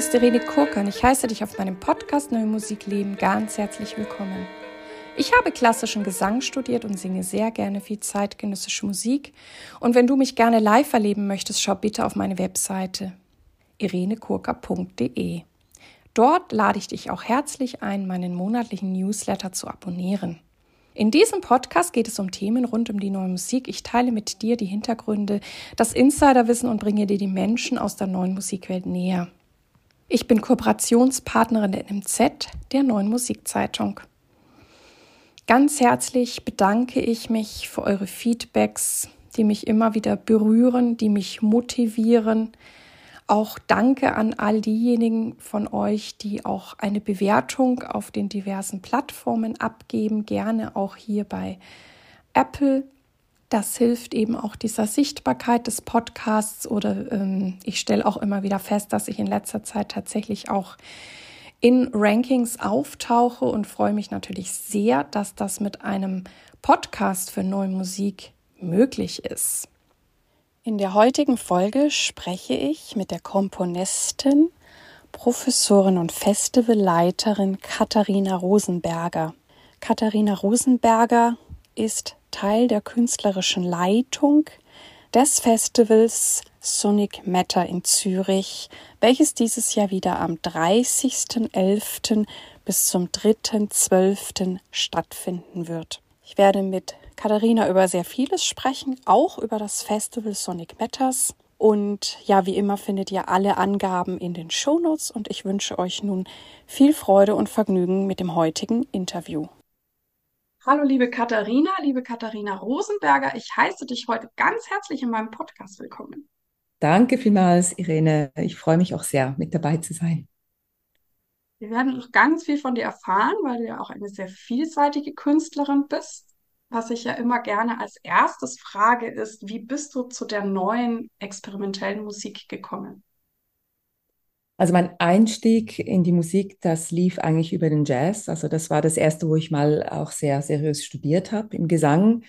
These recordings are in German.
ist Irene Kurkan. Ich heiße dich auf meinem Podcast Neue Musik Leben ganz herzlich willkommen. Ich habe klassischen Gesang studiert und singe sehr gerne viel zeitgenössische Musik. Und wenn du mich gerne live erleben möchtest, schau bitte auf meine Webseite irenekurka.de. Dort lade ich dich auch herzlich ein, meinen monatlichen Newsletter zu abonnieren. In diesem Podcast geht es um Themen rund um die neue Musik. Ich teile mit dir die Hintergründe, das Insiderwissen und bringe dir die Menschen aus der neuen Musikwelt näher. Ich bin Kooperationspartnerin der NMZ, der neuen Musikzeitung. Ganz herzlich bedanke ich mich für eure Feedbacks, die mich immer wieder berühren, die mich motivieren, auch danke an all diejenigen von euch, die auch eine Bewertung auf den diversen Plattformen abgeben, gerne auch hier bei Apple. Das hilft eben auch dieser Sichtbarkeit des Podcasts oder ähm, ich stelle auch immer wieder fest, dass ich in letzter Zeit tatsächlich auch in Rankings auftauche und freue mich natürlich sehr, dass das mit einem Podcast für neue Musik möglich ist. In der heutigen Folge spreche ich mit der Komponistin, Professorin und Festivalleiterin Katharina Rosenberger. Katharina Rosenberger ist Teil der künstlerischen Leitung des Festivals Sonic Matter in Zürich, welches dieses Jahr wieder am 30.11. bis zum 3.12. stattfinden wird. Ich werde mit Katharina über sehr vieles sprechen, auch über das Festival Sonic Matters. Und ja, wie immer findet ihr alle Angaben in den Shownotes und ich wünsche euch nun viel Freude und Vergnügen mit dem heutigen Interview. Hallo, liebe Katharina, liebe Katharina Rosenberger. Ich heiße dich heute ganz herzlich in meinem Podcast willkommen. Danke vielmals, Irene. Ich freue mich auch sehr, mit dabei zu sein. Wir werden noch ganz viel von dir erfahren, weil du ja auch eine sehr vielseitige Künstlerin bist was ich ja immer gerne als erstes frage, ist, wie bist du zu der neuen experimentellen Musik gekommen? Also mein Einstieg in die Musik, das lief eigentlich über den Jazz. Also das war das erste, wo ich mal auch sehr seriös studiert habe im Gesang.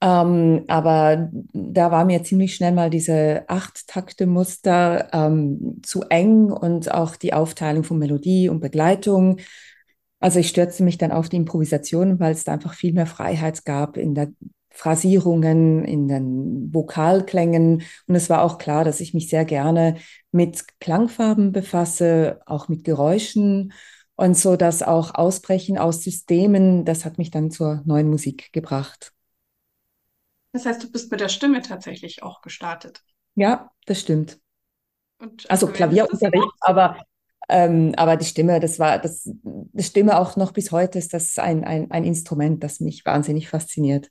Ähm, aber da war mir ziemlich schnell mal diese Acht-Takte-Muster ähm, zu eng und auch die Aufteilung von Melodie und Begleitung also ich stürzte mich dann auf die Improvisation, weil es da einfach viel mehr Freiheit gab in der Phrasierungen, in den Vokalklängen. Und es war auch klar, dass ich mich sehr gerne mit Klangfarben befasse, auch mit Geräuschen und so dass auch Ausbrechen aus Systemen, das hat mich dann zur neuen Musik gebracht. Das heißt, du bist mit der Stimme tatsächlich auch gestartet. Ja, das stimmt. Und also Klavierunterricht, aber ähm, aber die Stimme, das war, das, die Stimme auch noch bis heute ist das ein, ein, ein Instrument, das mich wahnsinnig fasziniert.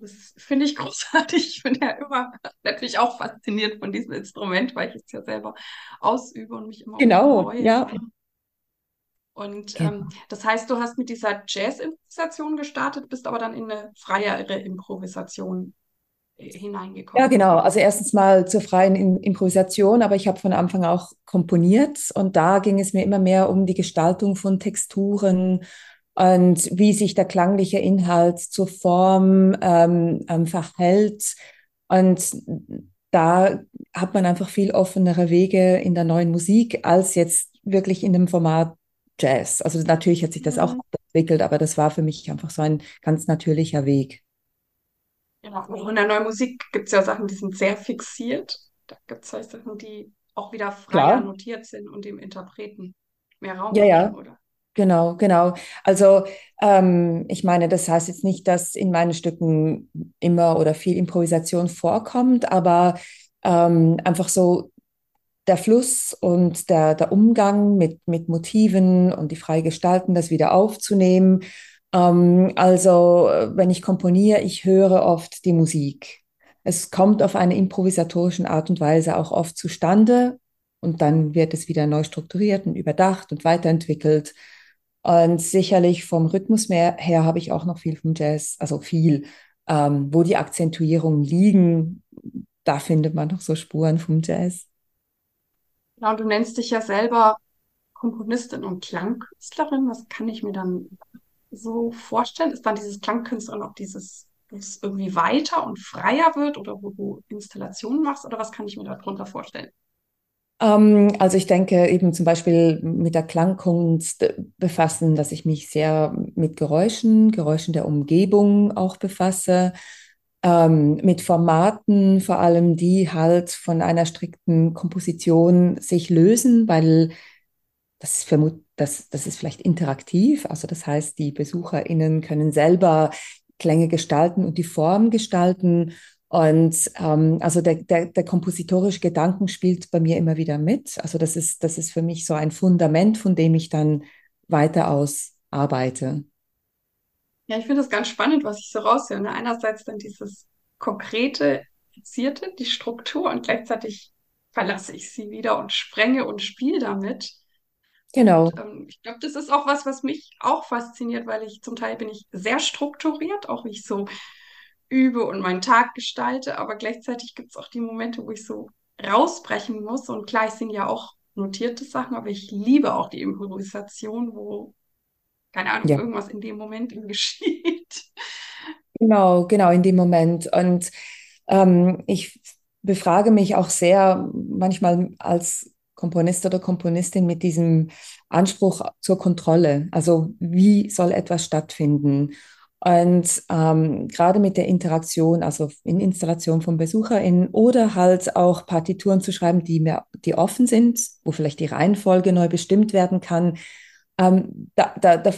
Das finde ich großartig. Ich bin ja immer natürlich auch fasziniert von diesem Instrument, weil ich es ja selber ausübe und mich immer Genau, ja. Und genau. ähm, das heißt, du hast mit dieser Jazz-Improvisation gestartet, bist aber dann in eine freiere Improvisation hineingekommen? Ja, genau. Also erstens mal zur freien Improvisation, aber ich habe von Anfang auch komponiert und da ging es mir immer mehr um die Gestaltung von Texturen und wie sich der klangliche Inhalt zur Form ähm, verhält. Und da hat man einfach viel offenere Wege in der neuen Musik als jetzt wirklich in dem Format Jazz. Also natürlich hat sich das mhm. auch entwickelt, aber das war für mich einfach so ein ganz natürlicher Weg. Genau, auch in der neuen Musik gibt es ja Sachen, die sind sehr fixiert. Da gibt es halt Sachen, die auch wieder freier Klar. notiert sind und dem Interpreten mehr Raum ja, ja. oder? Genau, genau. Also ähm, ich meine, das heißt jetzt nicht, dass in meinen Stücken immer oder viel Improvisation vorkommt, aber ähm, einfach so der Fluss und der, der Umgang mit, mit Motiven und die frei gestalten, das wieder aufzunehmen ähm, also, wenn ich komponiere, ich höre oft die Musik. Es kommt auf eine improvisatorische Art und Weise auch oft zustande und dann wird es wieder neu strukturiert und überdacht und weiterentwickelt. Und sicherlich vom Rhythmus mehr her habe ich auch noch viel vom Jazz, also viel, ähm, wo die Akzentuierungen liegen, da findet man noch so Spuren vom Jazz. Genau, du nennst dich ja selber Komponistin und Klangkünstlerin. Was kann ich mir dann so vorstellen? Ist dann dieses Klangkünstlerin auch dieses, es irgendwie weiter und freier wird oder wo du Installationen machst oder was kann ich mir darunter vorstellen? Ähm, also ich denke eben zum Beispiel mit der Klangkunst befassen, dass ich mich sehr mit Geräuschen, Geräuschen der Umgebung auch befasse, ähm, mit Formaten vor allem, die halt von einer strikten Komposition sich lösen, weil das ist, das, das ist vielleicht interaktiv, also das heißt, die BesucherInnen können selber Klänge gestalten und die Form gestalten und ähm, also der, der, der kompositorische Gedanken spielt bei mir immer wieder mit. Also das ist, das ist für mich so ein Fundament, von dem ich dann weiter aus arbeite. Ja, ich finde das ganz spannend, was ich so raushöre. Ne? Einerseits dann dieses konkrete, fixierte, die Struktur und gleichzeitig verlasse ich sie wieder und sprenge und spiele damit. Genau. Und, ähm, ich glaube, das ist auch was, was mich auch fasziniert, weil ich zum Teil bin ich sehr strukturiert, auch wie ich so übe und meinen Tag gestalte, aber gleichzeitig gibt es auch die Momente, wo ich so rausbrechen muss. Und klar, ich singe ja auch notierte Sachen, aber ich liebe auch die Improvisation, wo, keine Ahnung, Ja, irgendwas in dem Moment geschieht. genau, genau in dem Moment. Und ähm, ich befrage mich auch sehr manchmal als Komponist oder Komponistin mit diesem Anspruch zur Kontrolle. Also wie soll etwas stattfinden? Und ähm, gerade mit der Interaktion, also in Installation von BesucherInnen oder halt auch Partituren zu schreiben, die mir, die offen sind, wo vielleicht die Reihenfolge neu bestimmt werden kann, ähm, da, da, da,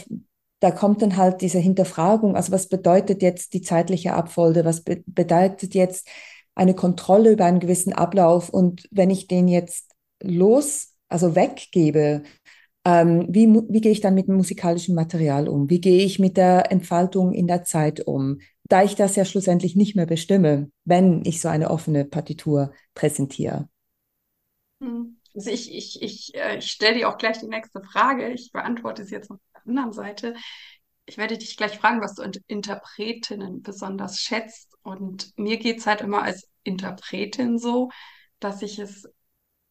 da kommt dann halt diese Hinterfragung, also was bedeutet jetzt die zeitliche Abfolge, was be bedeutet jetzt eine Kontrolle über einen gewissen Ablauf? Und wenn ich den jetzt los, also weggebe, ähm, wie, wie gehe ich dann mit dem musikalischen Material um? Wie gehe ich mit der Entfaltung in der Zeit um? Da ich das ja schlussendlich nicht mehr bestimme, wenn ich so eine offene Partitur präsentiere. Hm. Also ich, ich, ich, äh, ich stelle dir auch gleich die nächste Frage. Ich beantworte sie jetzt auf der anderen Seite. Ich werde dich gleich fragen, was du Interpretinnen besonders schätzt. Und mir geht es halt immer als Interpretin so, dass ich es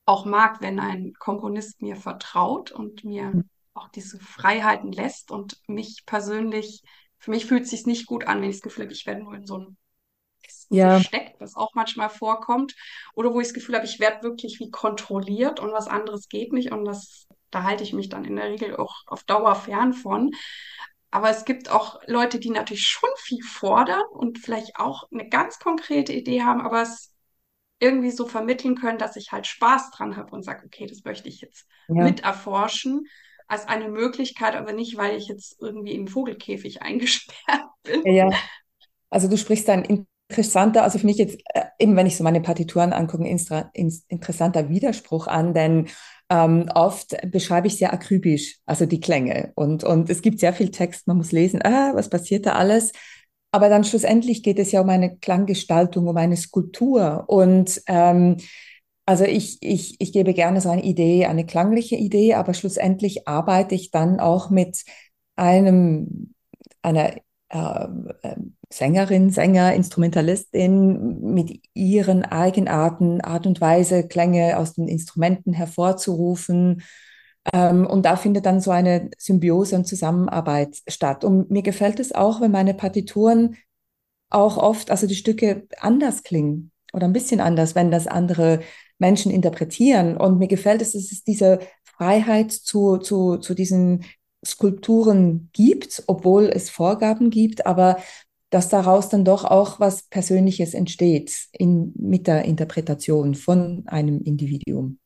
auch mag, wenn ein Komponist mir vertraut und mir auch diese Freiheiten lässt und mich persönlich, für mich fühlt es sich nicht gut an, wenn ich das Gefühl habe, ich werde nur in so einem Ja, gesteckt, was auch manchmal vorkommt, oder wo ich das Gefühl habe, ich werde wirklich wie kontrolliert und was anderes geht nicht. Und das, da halte ich mich dann in der Regel auch auf Dauer fern von. Aber es gibt auch Leute, die natürlich schon viel fordern und vielleicht auch eine ganz konkrete Idee haben, aber es irgendwie so vermitteln können, dass ich halt Spaß dran habe und sage, okay, das möchte ich jetzt ja, mit erforschen als eine Möglichkeit, aber nicht, weil ich jetzt irgendwie im Vogelkäfig eingesperrt bin. ja. Also du sprichst ein interessanter, also für mich jetzt, äh, eben wenn ich so meine Partituren angucke, ein interessanter Widerspruch an, denn ähm, oft beschreibe ich sehr akribisch, also die Klänge. Und, und es gibt sehr viel Text, man muss lesen, ah, was passiert da alles? Aber dann schlussendlich geht es ja um eine Klanggestaltung, um eine Skulptur. Und ähm, also ich, ich, ich gebe gerne so eine Idee, eine klangliche Idee, aber schlussendlich arbeite ich dann auch mit einem, einer äh, äh, Sängerin, Sänger, Instrumentalistin mit ihren Eigenarten, Art und Weise, Klänge aus den Instrumenten hervorzurufen. Ähm, und da findet dann so eine Symbiose und Zusammenarbeit statt. Und mir gefällt es auch, wenn meine Partituren auch oft, also die Stücke anders klingen oder ein bisschen anders, wenn das andere Menschen interpretieren. Und mir gefällt es, dass es diese Freiheit zu, zu, zu diesen Skulpturen gibt, obwohl es Vorgaben gibt, aber dass daraus dann doch auch was Persönliches entsteht in, mit der Interpretation von einem Individuum.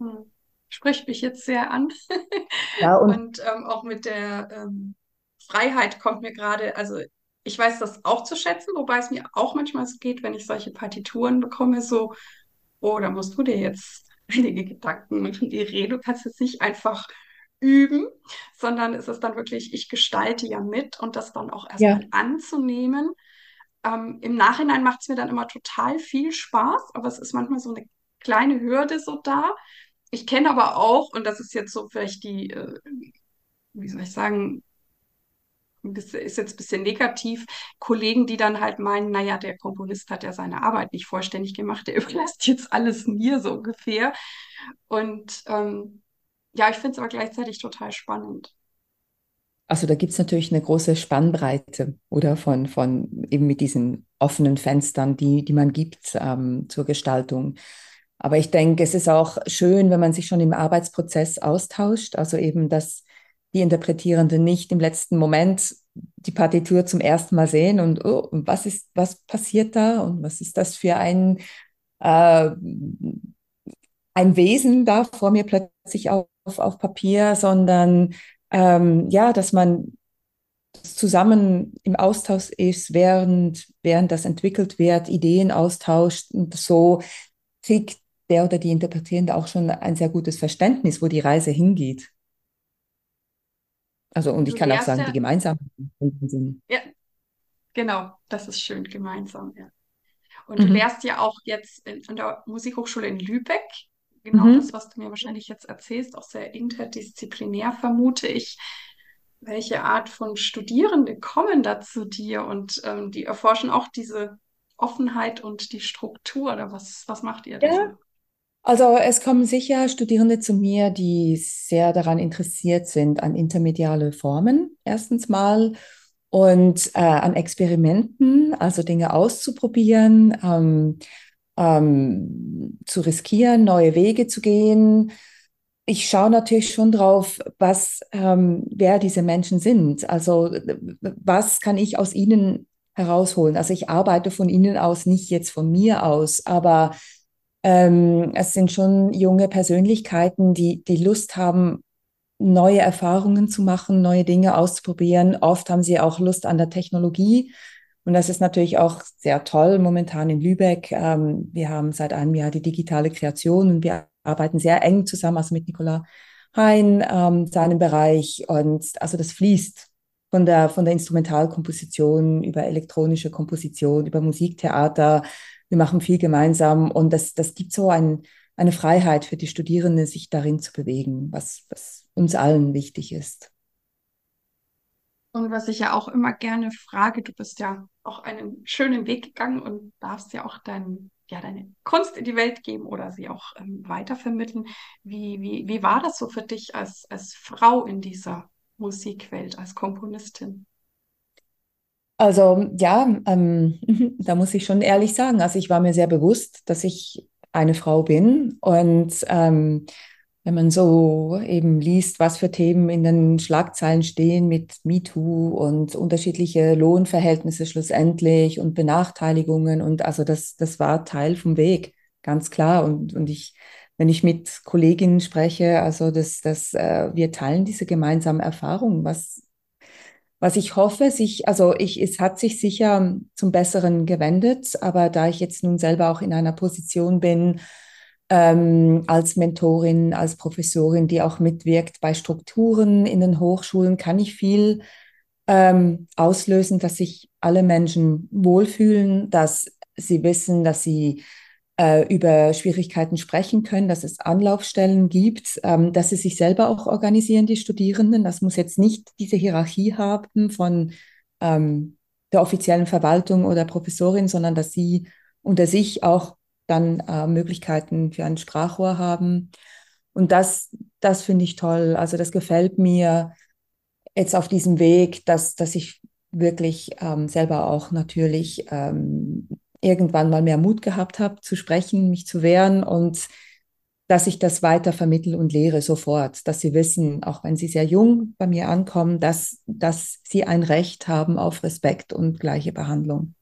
Hm. Spricht mich jetzt sehr an. Ja, und Und ähm, auch mit der ähm, Freiheit kommt mir gerade, also ich weiß das auch zu schätzen, wobei es mir auch manchmal so geht, wenn ich solche Partituren bekomme, so, oh, da musst du dir jetzt einige Gedanken machen, die Rede, du kannst jetzt nicht einfach üben, sondern es ist dann wirklich, ich gestalte ja mit und das dann auch ja, erstmal anzunehmen. Ähm, im Nachhinein macht es mir dann immer total viel Spaß, aber es ist manchmal so eine kleine Hürde so da. Ich kenne aber auch, und das ist jetzt so vielleicht die, äh, wie soll ich sagen, ist jetzt ein bisschen negativ, Kollegen, die dann halt meinen, naja, der Komponist hat ja seine Arbeit nicht vollständig gemacht, der überlässt jetzt alles mir so ungefähr. Und ähm, ja, ich finde es aber gleichzeitig total spannend. also da gibt es natürlich eine große Spannbreite, oder von, von eben mit diesen offenen Fenstern, die, die man gibt ähm, zur Gestaltung. Aber ich denke, es ist auch schön, wenn man sich schon im Arbeitsprozess austauscht, also eben, dass die Interpretierenden nicht im letzten Moment die Partitur zum ersten Mal sehen und oh, was ist, was passiert da und was ist das für ein, äh, ein Wesen da vor mir plötzlich auf, auf Papier, sondern ähm, ja, dass man zusammen im Austausch ist, während, während das entwickelt wird, Ideen austauscht und so kriegt der oder die Interpretierende auch schon ein sehr gutes Verständnis, wo die Reise hingeht. Also, und ich kann auch sagen, ja, die gemeinsamen sind. Ja, genau, das ist schön, gemeinsam, ja. Und mhm. du lehrst ja auch jetzt in, an der Musikhochschule in Lübeck. Genau mhm. das, was du mir wahrscheinlich jetzt erzählst, auch sehr interdisziplinär, vermute ich. Welche Art von Studierende kommen da zu dir und ähm, die erforschen auch diese Offenheit und die Struktur oder was, was macht ihr da? Ja, also es kommen sicher Studierende zu mir, die sehr daran interessiert sind, an intermediale Formen erstens mal und äh, an Experimenten, also Dinge auszuprobieren, ähm, ähm, zu riskieren, neue Wege zu gehen. Ich schaue natürlich schon drauf, was, ähm, wer diese Menschen sind. Also was kann ich aus ihnen herausholen? Also ich arbeite von ihnen aus, nicht jetzt von mir aus, aber ähm, es sind schon junge Persönlichkeiten, die, die Lust haben, neue Erfahrungen zu machen, neue Dinge auszuprobieren. Oft haben sie auch Lust an der Technologie. Und das ist natürlich auch sehr toll momentan in Lübeck. Ähm, wir haben seit einem Jahr die digitale Kreation und wir arbeiten sehr eng zusammen, also mit Nicola Hein, ähm, seinem Bereich. Und also das fließt von der, von der Instrumentalkomposition über elektronische Komposition, über Musiktheater, wir machen viel gemeinsam und das, das gibt so ein, eine Freiheit für die Studierenden, sich darin zu bewegen, was, was uns allen wichtig ist. Und was ich ja auch immer gerne frage, du bist ja auch einen schönen Weg gegangen und darfst ja auch dein, ja, deine Kunst in die Welt geben oder sie auch ähm, weitervermitteln. Wie, wie, wie war das so für dich als, als Frau in dieser Musikwelt, als Komponistin? Also ja, ähm, da muss ich schon ehrlich sagen, also ich war mir sehr bewusst, dass ich eine Frau bin und ähm, wenn man so eben liest, was für Themen in den Schlagzeilen stehen mit MeToo und unterschiedliche Lohnverhältnisse schlussendlich und Benachteiligungen und also das, das war Teil vom Weg, ganz klar. Und, und ich, wenn ich mit Kolleginnen spreche, also das, das, äh, wir teilen diese gemeinsamen Erfahrungen, was was ich hoffe, sich, also ich, es hat sich sicher zum Besseren gewendet, aber da ich jetzt nun selber auch in einer Position bin, ähm, als Mentorin, als Professorin, die auch mitwirkt bei Strukturen in den Hochschulen, kann ich viel ähm, auslösen, dass sich alle Menschen wohlfühlen, dass sie wissen, dass sie äh, über Schwierigkeiten sprechen können, dass es Anlaufstellen gibt, ähm, dass sie sich selber auch organisieren, die Studierenden. Das muss jetzt nicht diese Hierarchie haben von ähm, der offiziellen Verwaltung oder Professorin, sondern dass sie unter sich auch dann äh, Möglichkeiten für ein Sprachrohr haben. Und das, das finde ich toll. Also das gefällt mir jetzt auf diesem Weg, dass, dass ich wirklich ähm, selber auch natürlich ähm, irgendwann mal mehr Mut gehabt habe, zu sprechen, mich zu wehren und dass ich das weiter vermittle und lehre sofort, dass sie wissen, auch wenn sie sehr jung bei mir ankommen, dass, dass sie ein Recht haben auf Respekt und gleiche Behandlung.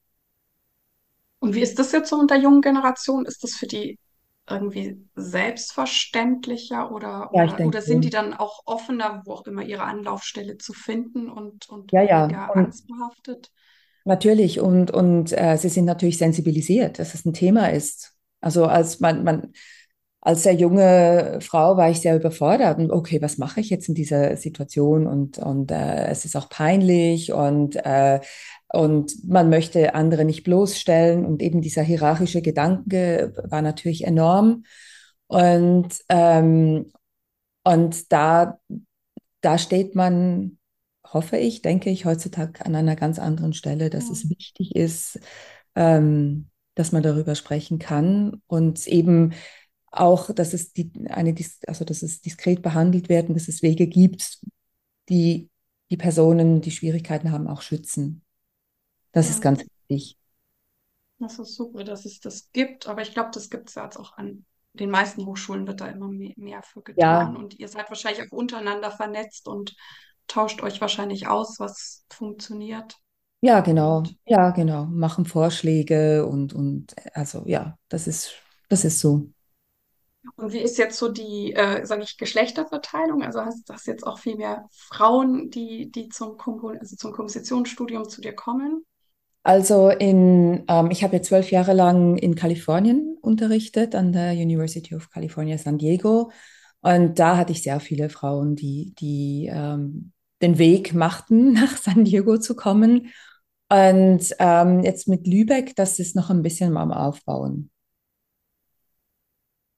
Und wie ist das jetzt so unter jungen Generationen? Ist das für die irgendwie selbstverständlicher oder, ja, oder, oder, sind die dann auch offener, wo auch immer ihre Anlaufstelle zu finden und, und ja, ja. Und, angstbehaftet? Natürlich. Und, und äh, sie sind natürlich sensibilisiert, dass es ein Thema ist. Also als man, man als sehr junge Frau war ich sehr überfordert und okay, was mache ich jetzt in dieser Situation? Und, und äh, es ist auch peinlich und, äh, und man möchte andere nicht bloßstellen. Und eben dieser hierarchische Gedanke war natürlich enorm. Und, ähm, und da, da steht man hoffe ich, denke ich heutzutage an einer ganz anderen Stelle, dass ja. es wichtig ist, ähm, dass man darüber sprechen kann und eben auch, dass es die, eine, also dass es diskret behandelt wird und dass es Wege gibt, die die Personen, die Schwierigkeiten haben, auch schützen. Das ja. ist ganz wichtig. Das ist super, dass es das gibt, aber ich glaube, das gibt es ja jetzt auch an den meisten Hochschulen wird da immer mehr, mehr für getan. Ja. Und ihr seid wahrscheinlich auch untereinander vernetzt und tauscht euch wahrscheinlich aus, was funktioniert. Ja, genau. Ja, genau. Machen Vorschläge und, und also ja, das ist, das ist so. Und wie ist jetzt so die, äh, sage ich, Geschlechterverteilung? Also hast du jetzt auch viel mehr Frauen, die, die zum, Kompon also zum Kompositionsstudium zu dir kommen? Also in, ähm, ich habe ja zwölf Jahre lang in Kalifornien unterrichtet, an der University of California San Diego. Und da hatte ich sehr viele Frauen, die, die ähm, den Weg machten, nach San Diego zu kommen. Und ähm, jetzt mit Lübeck, das ist noch ein bisschen am Aufbauen.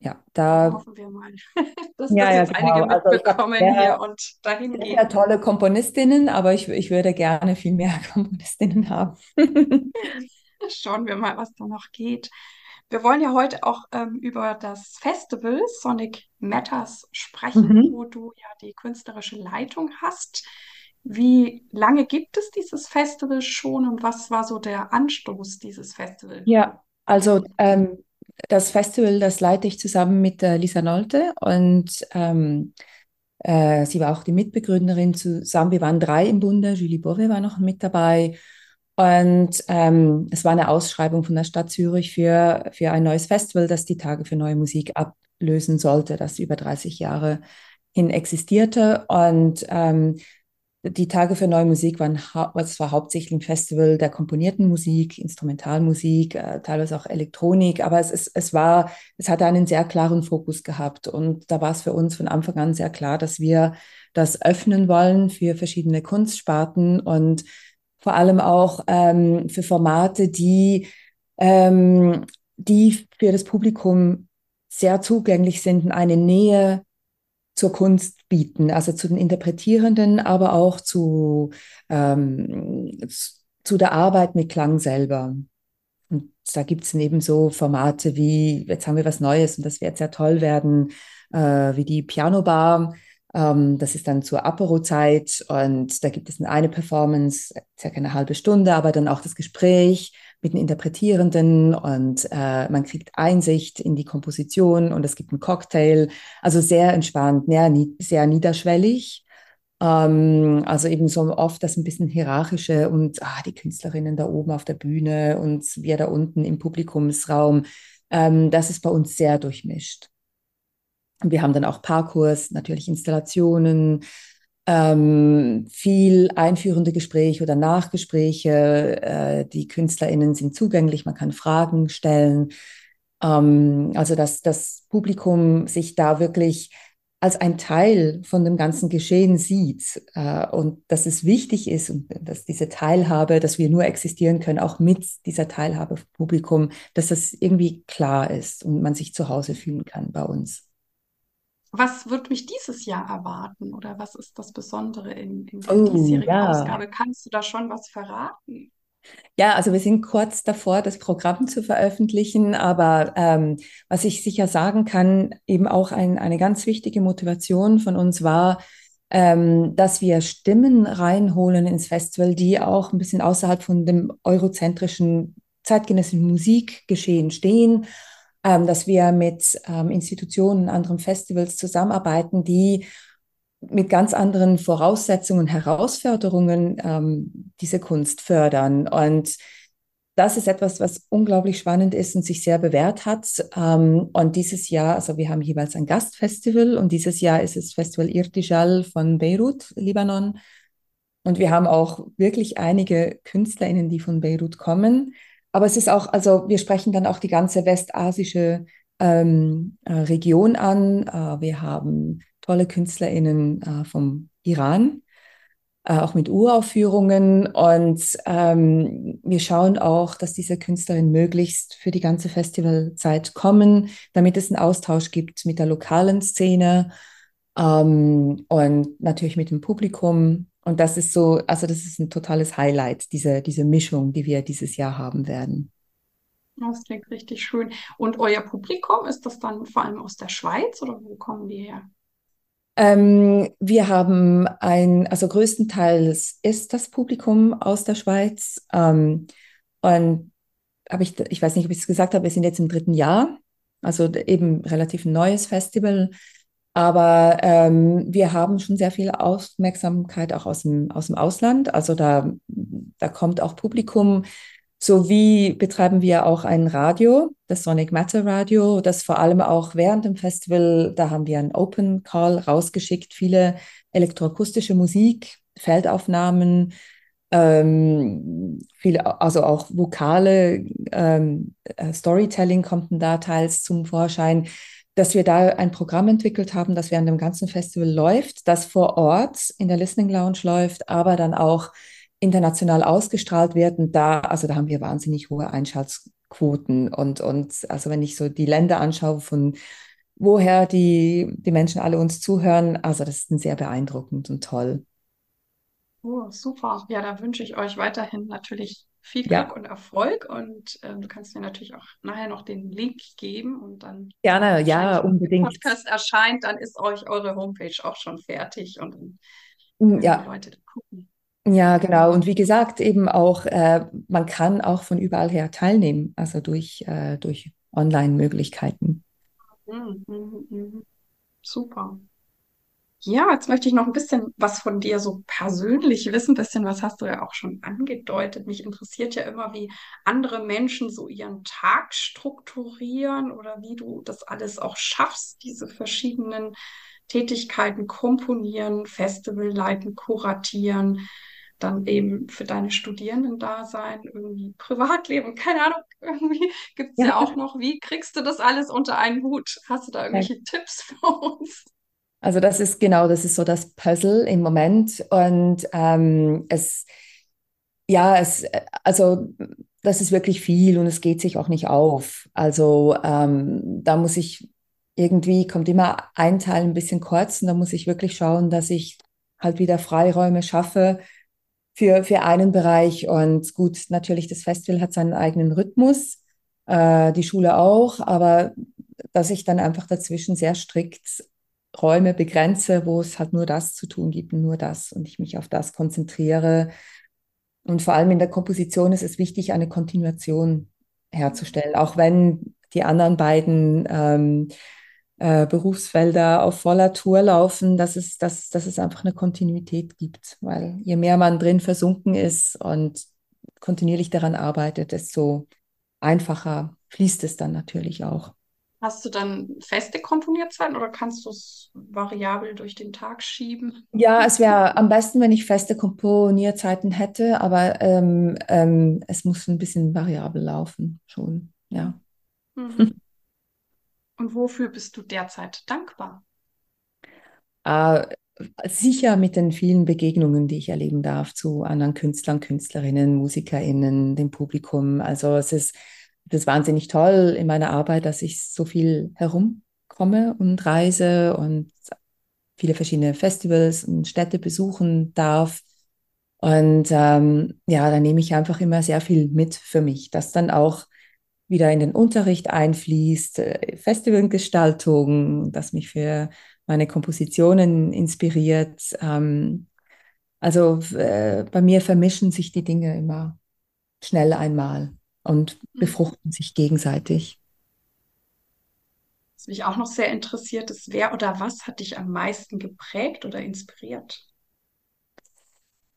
Ja, da hoffen wir mal, dass ja, das jetzt ja, genau. einige also mitbekommen also hier und dahin gehen. Ja, tolle Komponistinnen, aber ich, ich würde gerne viel mehr Komponistinnen haben. Schauen wir mal, was da noch geht. Wir wollen ja heute auch ähm, über das Festival Sonic Matters sprechen, mhm. wo du ja die künstlerische Leitung hast. Wie lange gibt es dieses Festival schon und was war so der Anstoß dieses Festivals? Ja, also ähm, das Festival, das leite ich zusammen mit äh, Lisa Nolte und ähm, äh, sie war auch die Mitbegründerin zusammen. Wir waren drei im Bunde, Julie Bove war noch mit dabei. Und ähm, es war eine Ausschreibung von der Stadt Zürich für, für ein neues Festival, das die Tage für neue Musik ablösen sollte, das über 30 Jahre hin existierte. Und ähm, die Tage für neue Musik waren, es war hauptsächlich ein Festival der komponierten Musik, Instrumentalmusik, äh, teilweise auch Elektronik, aber es, es, es war, es hatte einen sehr klaren Fokus gehabt. Und da war es für uns von Anfang an sehr klar, dass wir das öffnen wollen für verschiedene Kunstsparten. Und vor allem auch ähm, für Formate, die, ähm, die für das Publikum sehr zugänglich sind, eine Nähe zur Kunst bieten, also zu den Interpretierenden, aber auch zu, ähm, zu der Arbeit mit Klang selber. Und da gibt es eben so Formate wie, jetzt haben wir was Neues und das wird sehr toll werden, äh, wie die Piano Bar. Ähm, das ist dann zur Apero-Zeit und da gibt es eine Performance, circa eine halbe Stunde, aber dann auch das Gespräch mit den Interpretierenden und äh, man kriegt Einsicht in die Komposition und es gibt einen Cocktail. Also sehr entspannt, sehr, niederschwellig. Ähm, also eben so oft das ein bisschen hierarchische und ah, die Künstlerinnen da oben auf der Bühne und wir da unten im Publikumsraum. Ähm, das ist bei uns sehr durchmischt. Wir haben dann auch Parcours, natürlich Installationen, ähm, viel einführende Gespräche oder Nachgespräche. Äh, die KünstlerInnen sind zugänglich, man kann Fragen stellen. Ähm, also, dass das Publikum sich da wirklich als ein Teil von dem ganzen Geschehen sieht äh, und dass es wichtig ist und dass diese Teilhabe, dass wir nur existieren können, auch mit dieser Teilhabe Publikum, dass das irgendwie klar ist und man sich zu Hause fühlen kann bei uns. Was wird mich dieses Jahr erwarten oder was ist das Besondere in, in der oh, diesjährigen ja. Ausgabe? Kannst du da schon was verraten? Ja, also wir sind kurz davor, das Programm zu veröffentlichen, aber ähm, was ich sicher sagen kann, eben auch ein, eine ganz wichtige Motivation von uns war, ähm, dass wir Stimmen reinholen ins Festival, die auch ein bisschen außerhalb von dem eurozentrischen zeitgenössischen Musikgeschehen stehen dass wir mit ähm, Institutionen, anderen Festivals zusammenarbeiten, die mit ganz anderen Voraussetzungen und Herausforderungen ähm, diese Kunst fördern. Und das ist etwas, was unglaublich spannend ist und sich sehr bewährt hat. Ähm, und dieses Jahr, also wir haben jeweils ein Gastfestival und dieses Jahr ist es Festival Irtijal von Beirut, Libanon. Und wir haben auch wirklich einige KünstlerInnen, die von Beirut kommen. Aber es ist auch, also wir sprechen dann auch die ganze westasische ähm, äh, Region an. Äh, wir haben tolle KünstlerInnen äh, vom Iran, äh, auch mit Uraufführungen. Und ähm, wir schauen auch, dass diese Künstlerinnen möglichst für die ganze Festivalzeit kommen, damit es einen Austausch gibt mit der lokalen Szene ähm, und natürlich mit dem Publikum. Und das ist so, also das ist ein totales Highlight, diese, diese Mischung, die wir dieses Jahr haben werden. Das klingt richtig schön. Und euer Publikum, ist das dann vor allem aus der Schweiz oder wo kommen die her? Ähm, wir haben ein, also größtenteils ist das Publikum aus der Schweiz. Ähm, und habe ich, ich weiß nicht, ob ich es gesagt habe, wir sind jetzt im dritten Jahr. also eben relativ neues Festival. Aber ähm, wir haben schon sehr viel Aufmerksamkeit auch aus dem, aus dem Ausland. Also da, da kommt auch Publikum. Sowie betreiben wir auch ein Radio, das Sonic Matter Radio, das vor allem auch während dem Festival, da haben wir einen Open Call rausgeschickt, viele elektroakustische Musik, Feldaufnahmen, ähm, viele, also auch Vokale, ähm, äh, Storytelling kommt da teils zum Vorschein, dass wir da ein Programm entwickelt haben, das während dem ganzen Festival läuft, das vor Ort in der Listening Lounge läuft, aber dann auch international ausgestrahlt wird. Da, also da haben wir wahnsinnig hohe Einschaltquoten. Und, und also wenn ich so die Länder anschaue, von woher die, die Menschen alle uns zuhören, also das ist sehr beeindruckend und toll. Oh, super. Ja, da wünsche ich euch weiterhin natürlich viel Glück ja. und Erfolg. Und äh, du kannst mir natürlich auch nachher noch den Link geben und dann. Gerne, ja, unbedingt. Wenn der Podcast erscheint, dann ist euch eure Homepage auch schon fertig und dann mm, können ja. die Leute gucken. Ja, genau. Und wie gesagt, eben auch, äh, man kann auch von überall her teilnehmen, also durch, äh, durch Online-Möglichkeiten. Mhm, mh, mh. Super. Ja, jetzt möchte ich noch ein bisschen was von dir so persönlich wissen. Ein bisschen was hast du ja auch schon angedeutet. Mich interessiert ja immer, wie andere Menschen so ihren Tag strukturieren oder wie du das alles auch schaffst, diese verschiedenen Tätigkeiten komponieren, Festival leiten, kuratieren, dann eben für deine Studierenden da sein, irgendwie Privatleben, keine Ahnung, irgendwie gibt es ja. ja. auch noch. Wie kriegst du das alles unter einen Hut? Hast du da irgendwelche ja. Tipps für uns? Also das ist genau, das ist so das Puzzle im Moment. Und ähm, es, ja, es, also das ist wirklich viel und es geht sich auch nicht auf. Also ähm, da muss ich irgendwie, kommt immer ein Teil ein bisschen kurz und da muss ich wirklich schauen, dass ich halt wieder Freiräume schaffe für, für einen Bereich. Und gut, natürlich, das Festival hat seinen eigenen Rhythmus, äh, die Schule auch, aber dass ich dann einfach dazwischen sehr strikt Räume begrenze, wo es halt nur das zu tun gibt und nur das und ich mich auf das konzentriere. Und vor allem in der Komposition ist es wichtig, eine Kontinuation herzustellen, auch wenn die anderen beiden ähm, äh, Berufsfelder auf voller Tour laufen, dass es, dass, dass es einfach eine Kontinuität gibt. Weil je mehr man drin versunken ist und kontinuierlich daran arbeitet, desto einfacher fließt es dann natürlich auch. Hast du dann feste Komponierzeiten oder kannst du es variabel durch den Tag schieben? Ja, es wäre am besten, wenn ich feste Komponierzeiten hätte, aber ähm, ähm, es muss ein bisschen variabel laufen, schon, ja. Mhm. Und wofür bist du derzeit dankbar? Äh, sicher mit den vielen Begegnungen, die ich erleben darf zu anderen Künstlern, Künstlerinnen, MusikerInnen, dem Publikum. Also es ist das wahnsinnig toll in meiner Arbeit, dass ich so viel herumkomme und reise und viele verschiedene Festivals und Städte besuchen darf. Und ähm, ja, da nehme ich einfach immer sehr viel mit für mich, das dann auch wieder in den Unterricht einfließt, äh, Festivalgestaltung, das mich für meine Kompositionen inspiriert. Ähm, also äh, bei mir vermischen sich die Dinge immer schnell einmal und mhm. befruchten sich gegenseitig. Was mich auch noch sehr interessiert ist, wer oder was hat dich am meisten geprägt oder inspiriert?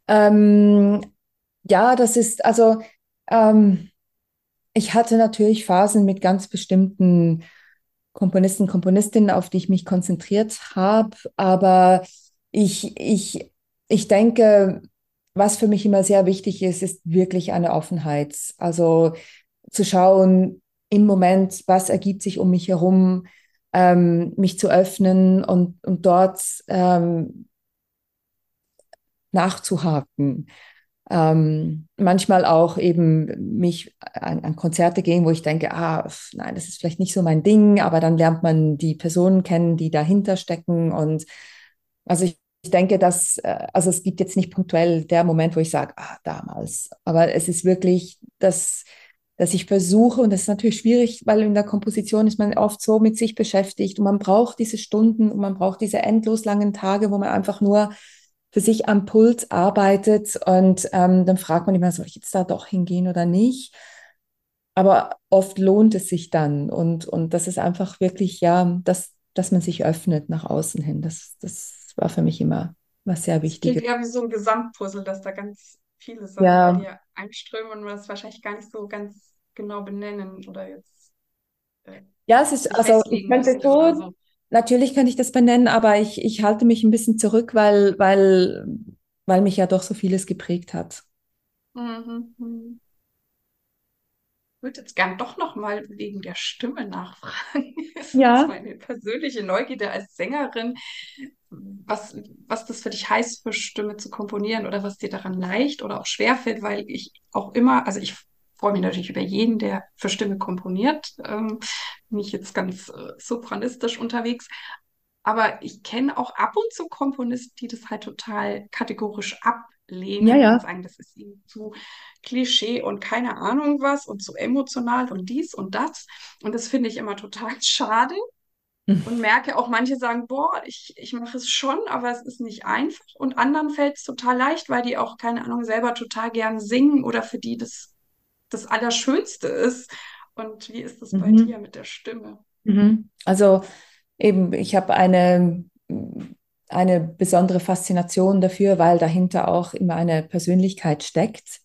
Ähm, ja, das ist, also ähm, ich hatte natürlich Phasen mit ganz bestimmten Komponisten, Komponistinnen, auf die ich mich konzentriert habe, aber ich, ich, ich denke, was für mich immer sehr wichtig ist, ist wirklich eine Offenheit. Also zu schauen im Moment, was ergibt sich um mich herum, ähm, mich zu öffnen und, und dort ähm, nachzuhaken. Ähm, manchmal auch eben mich an, an, Konzerte gehen, wo ich denke, ah, nein, das ist vielleicht nicht so mein Ding, aber dann lernt man die Personen kennen, die dahinter stecken. Und also ich ich denke, dass, äh, also es gibt jetzt nicht punktuell der Moment, wo ich sage, ah, damals. Aber es ist wirklich, dass, dass ich versuche, und das ist natürlich schwierig, weil in der Komposition ist man oft so mit sich beschäftigt und man braucht diese Stunden und man braucht diese endlos langen Tage, wo man einfach nur für sich am Puls arbeitet und ähm, dann fragt man immer, soll ich jetzt da doch hingehen oder nicht? aber oft lohnt es sich dann und, und das ist einfach wirklich, ja, dass, dass man sich öffnet nach außen hin. Das, das war für mich immer was sehr Es Wichtiges. eher wie so ein Gesamtpuzzle, dass da ganz viele Sachen bei Ja, dir einströmen und man das wahrscheinlich gar nicht so ganz genau benennen oder jetzt äh, ja, es ist, also ich könnte schon, so. natürlich könnte ich das benennen, aber ich, ich halte mich ein bisschen zurück, weil, weil, weil mich ja doch so vieles geprägt hat. Mhm. mhm. Ich würde jetzt gern doch noch mal wegen der Stimme nachfragen. Das ist Ja. meine persönliche Neugierde als Sängerin, was, was das für dich heißt, für Stimme zu komponieren oder was dir daran leicht oder auch schwer fällt, weil ich auch immer, also ich freue mich natürlich über jeden, der für Stimme komponiert. Ähm, bin ich jetzt ganz äh, sopranistisch unterwegs. Aber ich kenne auch ab und zu Komponisten, die das halt total kategorisch Ja, ablehnen und ja. sagen, das ist ihnen zu Klischee und keine Ahnung was und zu emotional und dies und das. Und das finde ich immer total schade und merke auch, manche sagen, boah, ich, ich mache es schon, aber es ist nicht einfach. Und anderen fällt es total leicht, weil die auch, keine Ahnung, selber total gern singen oder für die das das Allerschönste ist. Und wie ist das bei dir Mhm. mit der Stimme? Mhm. Also eben, ich habe eine, eine besondere Faszination dafür, weil dahinter auch immer eine Persönlichkeit steckt.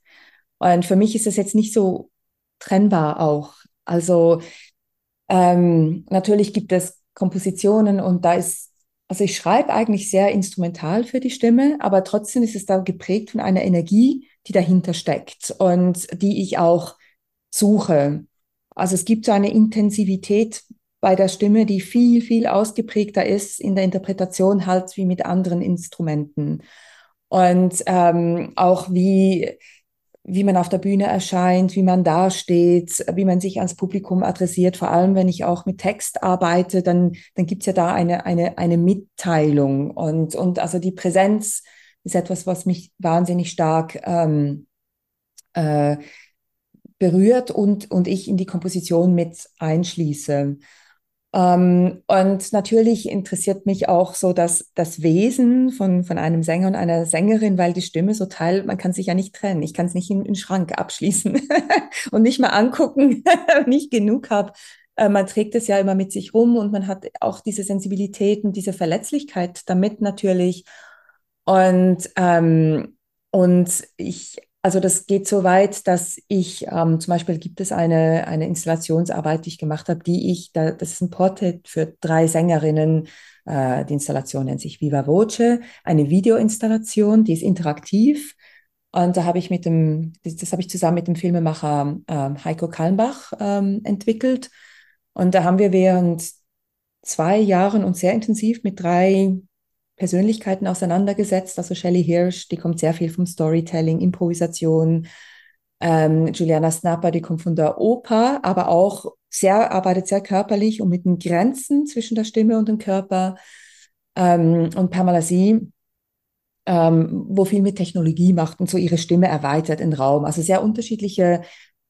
Und für mich ist es jetzt nicht so trennbar auch. Also ähm, natürlich gibt es Kompositionen und da ist, also ich schreibe eigentlich sehr instrumental für die Stimme, aber trotzdem ist es da geprägt von einer Energie, die dahinter steckt und die ich auch suche. Also es gibt so eine Intensivität bei der Stimme, die viel, viel ausgeprägter ist in der Interpretation halt wie mit anderen Instrumenten. Und ähm, auch wie wie man auf der Bühne erscheint, wie man dasteht, wie man sich ans Publikum adressiert. Vor allem, wenn ich auch mit Text arbeite, dann, dann gibt es ja da eine, eine, eine Mitteilung. Und, und also die Präsenz ist etwas, was mich wahnsinnig stark ähm, äh, berührt und, und ich in die Komposition mit einschließe. Ähm, und natürlich interessiert mich auch so das, das Wesen von, von einem Sänger und einer Sängerin, weil die Stimme so Teil, man kann sich ja nicht trennen. Ich kann es nicht in in den Schrank abschließen und nicht mal angucken, wenn ich genug habe. Äh, man trägt es ja immer mit sich rum und man hat auch diese Sensibilität und diese Verletzlichkeit damit natürlich. Und, ähm, und ich, also das geht so weit, dass ich, ähm, zum Beispiel gibt es eine, eine Installationsarbeit, die ich gemacht habe, die ich, da, das ist ein Porträt für drei Sängerinnen. Äh, die Installation nennt sich Viva Voce, eine Videoinstallation, die ist interaktiv. Und da habe ich mit dem, das, das habe ich zusammen mit dem Filmemacher ähm, Heiko Kallenbach ähm, entwickelt. Und da haben wir während zwei Jahren uns sehr intensiv mit drei Persönlichkeiten auseinandergesetzt. Also Shelley Hirsch, die kommt sehr viel vom Storytelling, Improvisation. Ähm, Juliana Snapper, die kommt von der Oper, aber auch sehr, arbeitet sehr körperlich und mit den Grenzen zwischen der Stimme und dem Körper. Ähm, und Pamela Sie, ähm, wo viel mit Technologie macht und so ihre Stimme erweitert in Raum. Also sehr unterschiedliche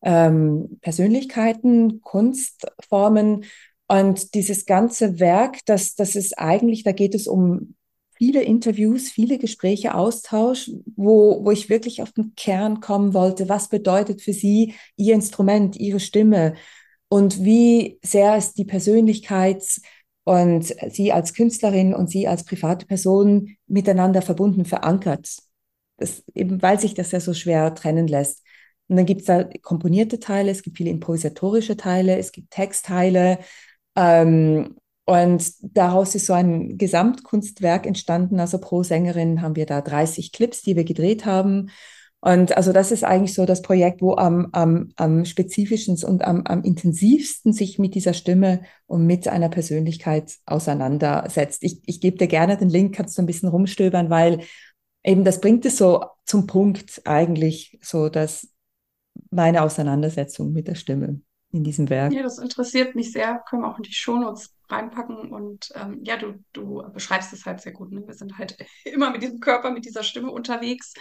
ähm, Persönlichkeiten, Kunstformen. Und dieses ganze Werk, das, das ist eigentlich, da geht es um viele Interviews, viele Gespräche, Austausch, wo, wo ich wirklich auf den Kern kommen wollte. Was bedeutet für Sie Ihr Instrument, Ihre Stimme? Und wie sehr ist die Persönlichkeits- und Sie als Künstlerin und Sie als private Person miteinander verbunden, verankert? Das, eben weil sich das ja so schwer trennen lässt. Und dann gibt es da komponierte Teile, es gibt viele improvisatorische Teile, es gibt Textteile. Ähm, und daraus ist so ein Gesamtkunstwerk entstanden. Also pro Sängerin haben wir da 30 Clips, die wir gedreht haben. Und also das ist eigentlich so das Projekt, wo am, am, am spezifischsten und am, am intensivsten sich mit dieser Stimme und mit einer Persönlichkeit auseinandersetzt. Ich, ich gebe dir gerne den Link, kannst du ein bisschen rumstöbern, weil eben das bringt es so zum Punkt eigentlich, so dass meine Auseinandersetzung mit der Stimme in diesem Werk. Ja, das interessiert mich sehr. Können wir auch in die Shownotes reinpacken. Und ähm, ja, du, du beschreibst es halt sehr gut. Ne? Wir sind halt immer mit diesem Körper, mit dieser Stimme unterwegs.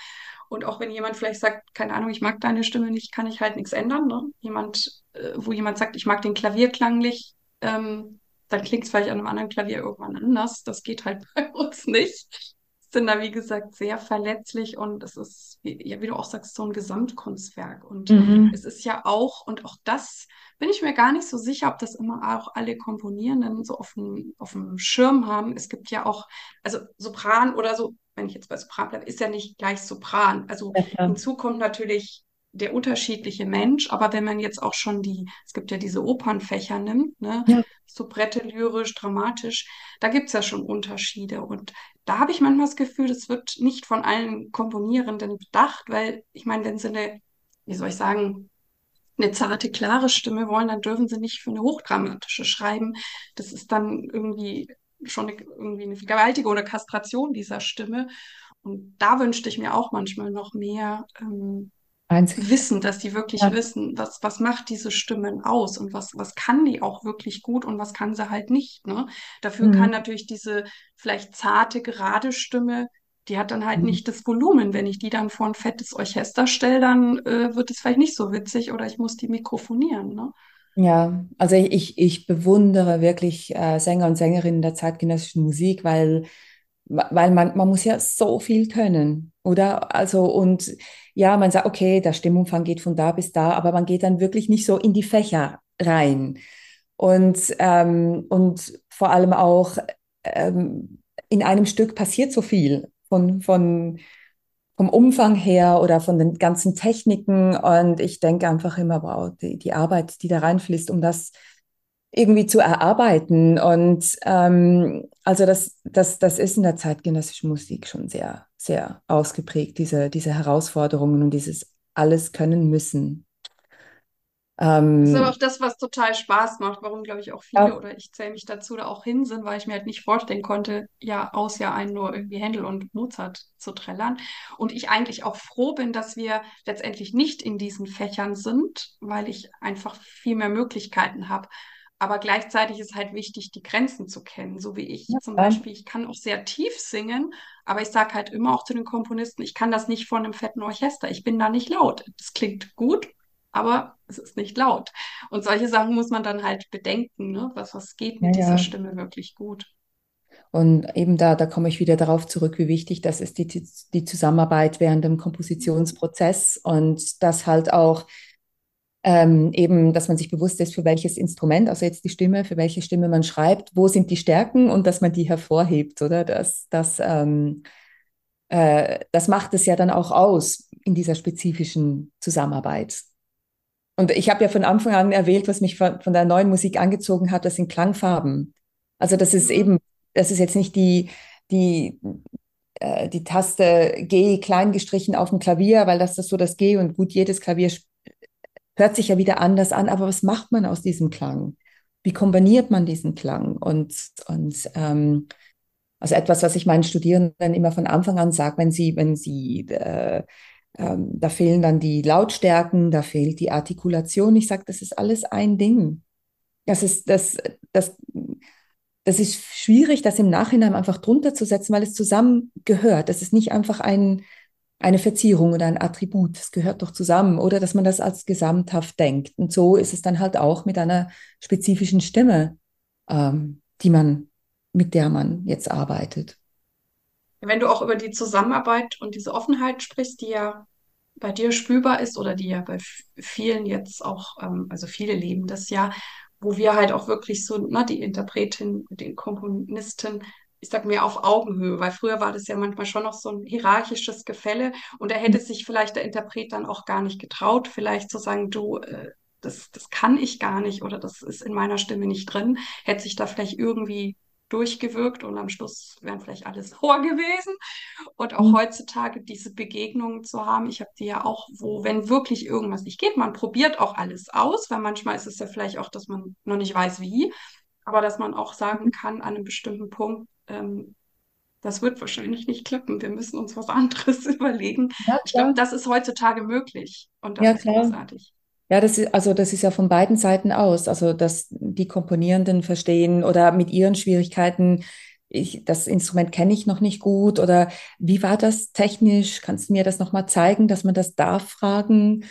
Und auch wenn jemand vielleicht sagt, keine Ahnung, ich mag deine Stimme nicht, kann ich halt nichts ändern. Ne? Jemand, äh, wo jemand sagt, ich mag den Klavierklang nicht, ähm, dann klingt es vielleicht an einem anderen Klavier irgendwann anders. Das geht halt bei uns nicht. Sind da, wie gesagt, sehr verletzlich und es ist, wie, ja, wie du auch sagst, so ein Gesamtkunstwerk. Und mhm. es ist ja auch, und auch das bin ich mir gar nicht so sicher, ob das immer auch alle Komponierenden so auf dem, auf dem Schirm haben. Es gibt ja auch, also Sopran oder so, wenn ich jetzt bei Sopran bleibe, ist ja nicht gleich Sopran. Also ja, hinzu kommt natürlich der unterschiedliche Mensch, aber wenn man jetzt auch schon die, es gibt ja diese Opernfächer nimmt, ne, ja. Soubrette, lyrisch, dramatisch, da gibt es ja schon Unterschiede und da habe ich manchmal das Gefühl, das wird nicht von allen Komponierenden bedacht, weil ich meine, wenn sie eine, wie soll ich sagen, eine zarte, klare Stimme wollen, dann dürfen sie nicht für eine hochdramatische schreiben. Das ist dann irgendwie schon eine, irgendwie eine gewaltige oder Kastration dieser Stimme. Und da wünschte ich mir auch manchmal noch mehr ähm, wissen, dass die wirklich ja. wissen, was, was macht diese Stimmen aus und was, was kann die auch wirklich gut und was kann sie halt nicht. Ne? Dafür mhm. kann natürlich diese vielleicht zarte, gerade Stimme, die hat dann halt mhm. nicht das Volumen. Wenn ich die dann vor ein fettes Orchester stelle, dann äh, wird es vielleicht nicht so witzig oder ich muss die mikrofonieren. Ne? Ja, also ich, ich bewundere wirklich äh, Sänger und Sängerinnen der zeitgenössischen Musik, weil, weil man, man muss ja so viel können, oder? Also und ja, man sagt, okay, der Stimmumfang geht von da bis da, aber man geht dann wirklich nicht so in die Fächer rein. Und, ähm, und vor allem auch ähm, in einem Stück passiert so viel von, von, vom Umfang her oder von den ganzen Techniken. Und ich denke einfach immer, wow, die, die Arbeit, die da reinfließt, um das irgendwie zu erarbeiten. Und ähm, also das, das, das ist in der zeitgenössischen Musik schon sehr, sehr ausgeprägt, diese, diese Herausforderungen und dieses alles können müssen. Ähm, das ist aber auch das, was total Spaß macht, warum, glaube ich, auch viele ja. oder ich zähle mich dazu da auch hin sind, weil ich mir halt nicht vorstellen konnte, ja, aus ja einen nur irgendwie Händel und Mozart zu trällern. Und ich eigentlich auch froh bin, dass wir letztendlich nicht in diesen Fächern sind, weil ich einfach viel mehr Möglichkeiten habe. Aber gleichzeitig ist halt wichtig, die Grenzen zu kennen. So wie ich ja, zum Beispiel, ich kann auch sehr tief singen, aber ich sage halt immer auch zu den Komponisten, ich kann das nicht vor einem fetten Orchester. Ich bin da nicht laut. Das klingt gut, aber es ist nicht laut. Und solche Sachen muss man dann halt bedenken, ne? was, was geht mit ja, dieser ja. Stimme wirklich gut. Und eben da, da komme ich wieder darauf zurück, wie wichtig das ist, die, die Zusammenarbeit während dem Kompositionsprozess und das halt auch ähm, eben, dass man sich bewusst ist, für welches Instrument, also jetzt die Stimme, für welche Stimme man schreibt, wo sind die Stärken und dass man die hervorhebt, oder? Das, das, ähm, äh, das macht es ja dann auch aus in dieser spezifischen Zusammenarbeit. Und ich habe ja von Anfang an erwähnt, was mich von, von der neuen Musik angezogen hat, das sind Klangfarben. Also das ist mhm. eben, das ist jetzt nicht die, die, äh, die Taste G klein gestrichen auf dem Klavier, weil das ist so das G und gut, jedes Klavier hört sich ja wieder anders an, aber was macht man aus diesem Klang? Wie kombiniert man diesen Klang? Und, und ähm, also etwas, was ich meinen Studierenden immer von Anfang an sage, wenn sie, wenn sie äh, ähm, da fehlen dann die Lautstärken, da fehlt die Artikulation. Ich sage, das ist alles ein Ding. Das ist, das, das, das ist schwierig, das im Nachhinein einfach drunter zu setzen, weil es zusammengehört. Das ist nicht einfach ein, eine Verzierung oder ein Attribut. Das gehört doch zusammen. Oder dass man das als gesamthaft denkt. Und so ist es dann halt auch mit einer spezifischen Stimme, ähm, die man, mit der man jetzt arbeitet. Wenn du auch über die Zusammenarbeit und diese Offenheit sprichst, die ja bei dir spürbar ist oder die ja bei vielen jetzt auch, ähm, also viele leben das ja, wo wir halt auch wirklich so, na, die Interpretin, den Komponisten, ich sag mir auf Augenhöhe, weil früher war das ja manchmal schon noch so ein hierarchisches Gefälle und da hätte sich vielleicht der Interpret dann auch gar nicht getraut, vielleicht zu sagen, du, äh, das, das kann ich gar nicht oder das ist in meiner Stimme nicht drin, hätte sich da vielleicht irgendwie durchgewirkt und am Schluss wären vielleicht alles sauer gewesen. Und auch mhm. heutzutage diese Begegnungen zu haben, ich habe die ja auch, wo, wenn wirklich irgendwas nicht geht, man probiert auch alles aus, weil manchmal ist es ja vielleicht auch, dass man noch nicht weiß, wie, aber dass man auch sagen kann, an einem bestimmten Punkt, ähm, das wird wahrscheinlich nicht klappen. Wir müssen uns was anderes überlegen. Ja, ich glaube, das ist heutzutage möglich und das ja, ist großartig. Ja, das ist, also das ist ja von beiden Seiten aus. Also, dass die Komponierenden verstehen oder mit ihren Schwierigkeiten, ich, das Instrument kenne ich noch nicht gut oder wie war das technisch? Kannst du mir das nochmal zeigen, dass man das darf fragen?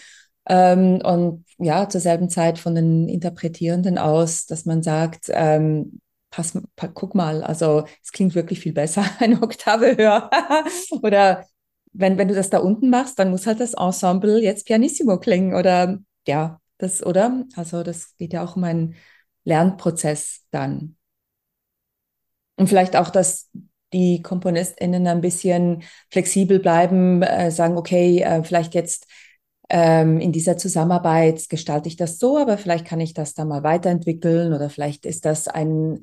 Ähm, und ja, zur selben Zeit von den Interpretierenden aus, dass man sagt, ähm, pass, guck mal, also es klingt wirklich viel besser, eine Oktave höher. oder wenn, wenn du das da unten machst, dann muss halt das Ensemble jetzt pianissimo klingen oder ja, das, oder? Also das geht ja auch um einen Lernprozess dann. Und vielleicht auch, dass die KomponistInnen ein bisschen flexibel bleiben, äh, sagen, okay, äh, vielleicht jetzt ähm, in dieser Zusammenarbeit gestalte ich das so, aber vielleicht kann ich das da mal weiterentwickeln oder vielleicht ist das ein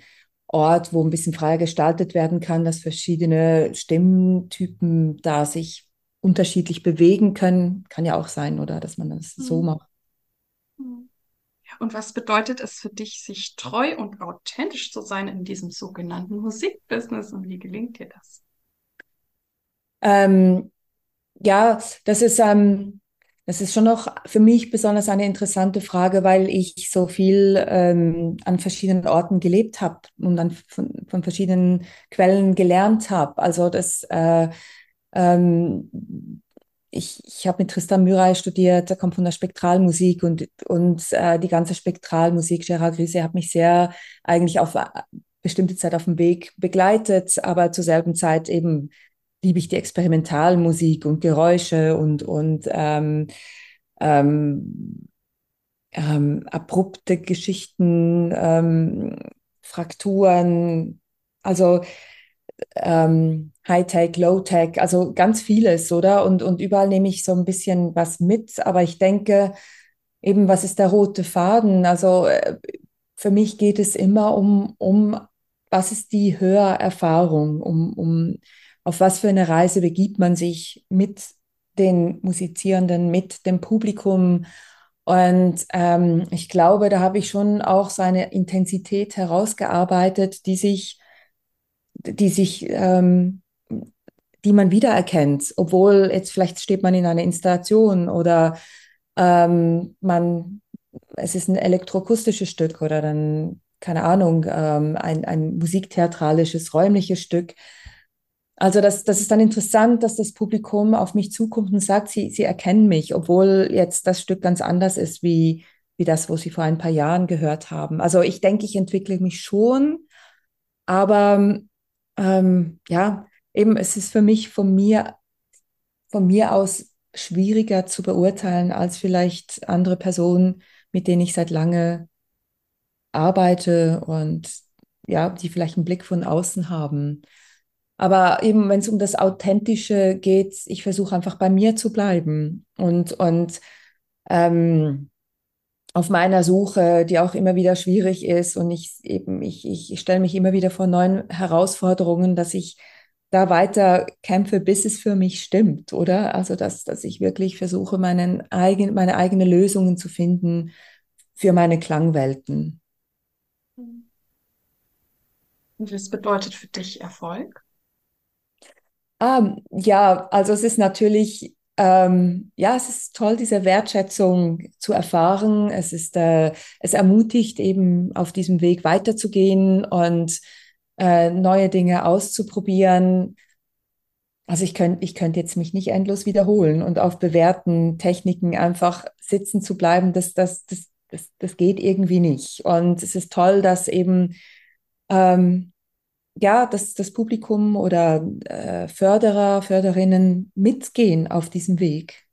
Ort, wo ein bisschen freier gestaltet werden kann, dass verschiedene Stimmtypen da sich unterschiedlich bewegen können. Kann ja auch sein, oder dass man das mhm. so macht. Mhm. Und was bedeutet es für dich, sich treu und authentisch zu sein in diesem sogenannten Musikbusiness und wie gelingt dir das? Ähm, ja, das ist, ähm, das ist schon noch für mich besonders eine interessante Frage, weil ich so viel ähm, an verschiedenen Orten gelebt habe und dann von, von verschiedenen Quellen gelernt habe. Also das äh, ähm, ich, ich habe mit Tristan Murray studiert, der kommt von der Spektralmusik und, und äh, die ganze Spektralmusik, Gerard Grise, hat mich sehr eigentlich auf äh, bestimmte Zeit auf dem Weg begleitet, aber zur selben Zeit eben liebe ich die Experimentalmusik und Geräusche und, und ähm, ähm, ähm, abrupte Geschichten, ähm, Frakturen, also ähm, High-Tech, Low-Tech, also ganz vieles, oder? Und, und überall nehme ich so ein bisschen was mit, aber ich denke, eben, was ist der rote Faden? Also äh, für mich geht es immer um, um was ist die Hörerfahrung, um, um auf was für eine Reise begibt man sich mit den Musizierenden, mit dem Publikum. Und ähm, ich glaube, da habe ich schon auch so eine Intensität herausgearbeitet, die sich die sich, ähm, die man wiedererkennt, obwohl jetzt vielleicht steht man in einer Installation oder ähm, man, es ist ein elektroakustisches Stück oder dann, keine Ahnung, ähm, ein, ein musiktheatralisches, räumliches Stück. Also das, das ist dann interessant, dass das Publikum auf mich zukommt und sagt, sie, sie erkennen mich, obwohl jetzt das Stück ganz anders ist wie, wie das, wo sie vor ein paar Jahren gehört haben. Also ich denke, ich entwickle mich schon, aber ähm, ja, eben, es ist für mich von mir, von mir aus schwieriger zu beurteilen als vielleicht andere Personen, mit denen ich seit lange arbeite und ja, die vielleicht einen Blick von außen haben. Aber eben, wenn es um das Authentische geht, ich versuche einfach bei mir zu bleiben und, und ähm, auf meiner Suche, die auch immer wieder schwierig ist und ich ich, ich stelle mich immer wieder vor neuen Herausforderungen, dass ich da weiter kämpfe, bis es für mich stimmt, oder? Also, dass, dass ich wirklich versuche, meinen eigen, meine eigenen Lösungen zu finden für meine Klangwelten. Und was bedeutet für dich Erfolg? Ah, ja, also es ist natürlich ähm, ja, es ist toll, diese Wertschätzung zu erfahren. Es ist, äh, es ermutigt eben auf diesem Weg weiterzugehen und äh, neue Dinge auszuprobieren. Also ich könnte, ich könnte jetzt mich nicht endlos wiederholen und auf bewährten Techniken einfach sitzen zu bleiben, das, das, das, das, das geht irgendwie nicht. Und es ist toll, dass eben ähm, ja, dass das Publikum oder äh, Förderer, Förderinnen mitgehen auf diesem Weg.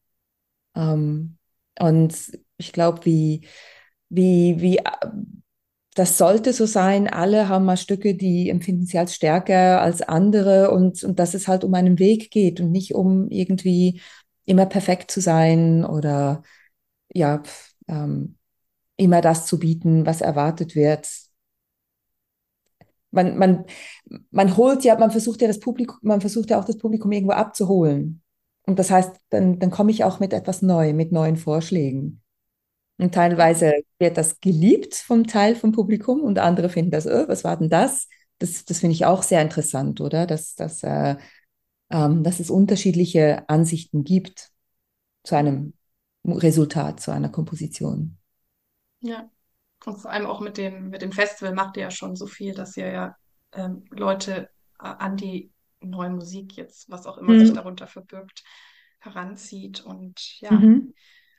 Ähm, und ich glaube, wie, wie, wie, das sollte so sein. Alle haben mal Stücke, die empfinden sie als stärker als andere und, und dass es halt um einen Weg geht und nicht um irgendwie immer perfekt zu sein oder ja, ähm, immer das zu bieten, was erwartet wird man, man, man holt ja, man versucht ja das Publikum, man versucht ja auch das Publikum irgendwo abzuholen. Und das heißt, dann, dann komme ich auch mit etwas neu, mit neuen Vorschlägen. Und teilweise wird das geliebt vom Teil vom Publikum und andere finden das, oh, was war denn das? Das, das finde ich auch sehr interessant, oder? Dass, dass, äh, ähm, dass es unterschiedliche Ansichten gibt zu einem Resultat, zu einer Komposition. Ja. Und vor allem auch mit dem, mit dem Festival macht ihr ja schon so viel, dass ihr ja ähm, Leute äh, an die neue Musik jetzt, was auch immer mhm. sich darunter verbirgt, heranzieht. Und ja, mhm.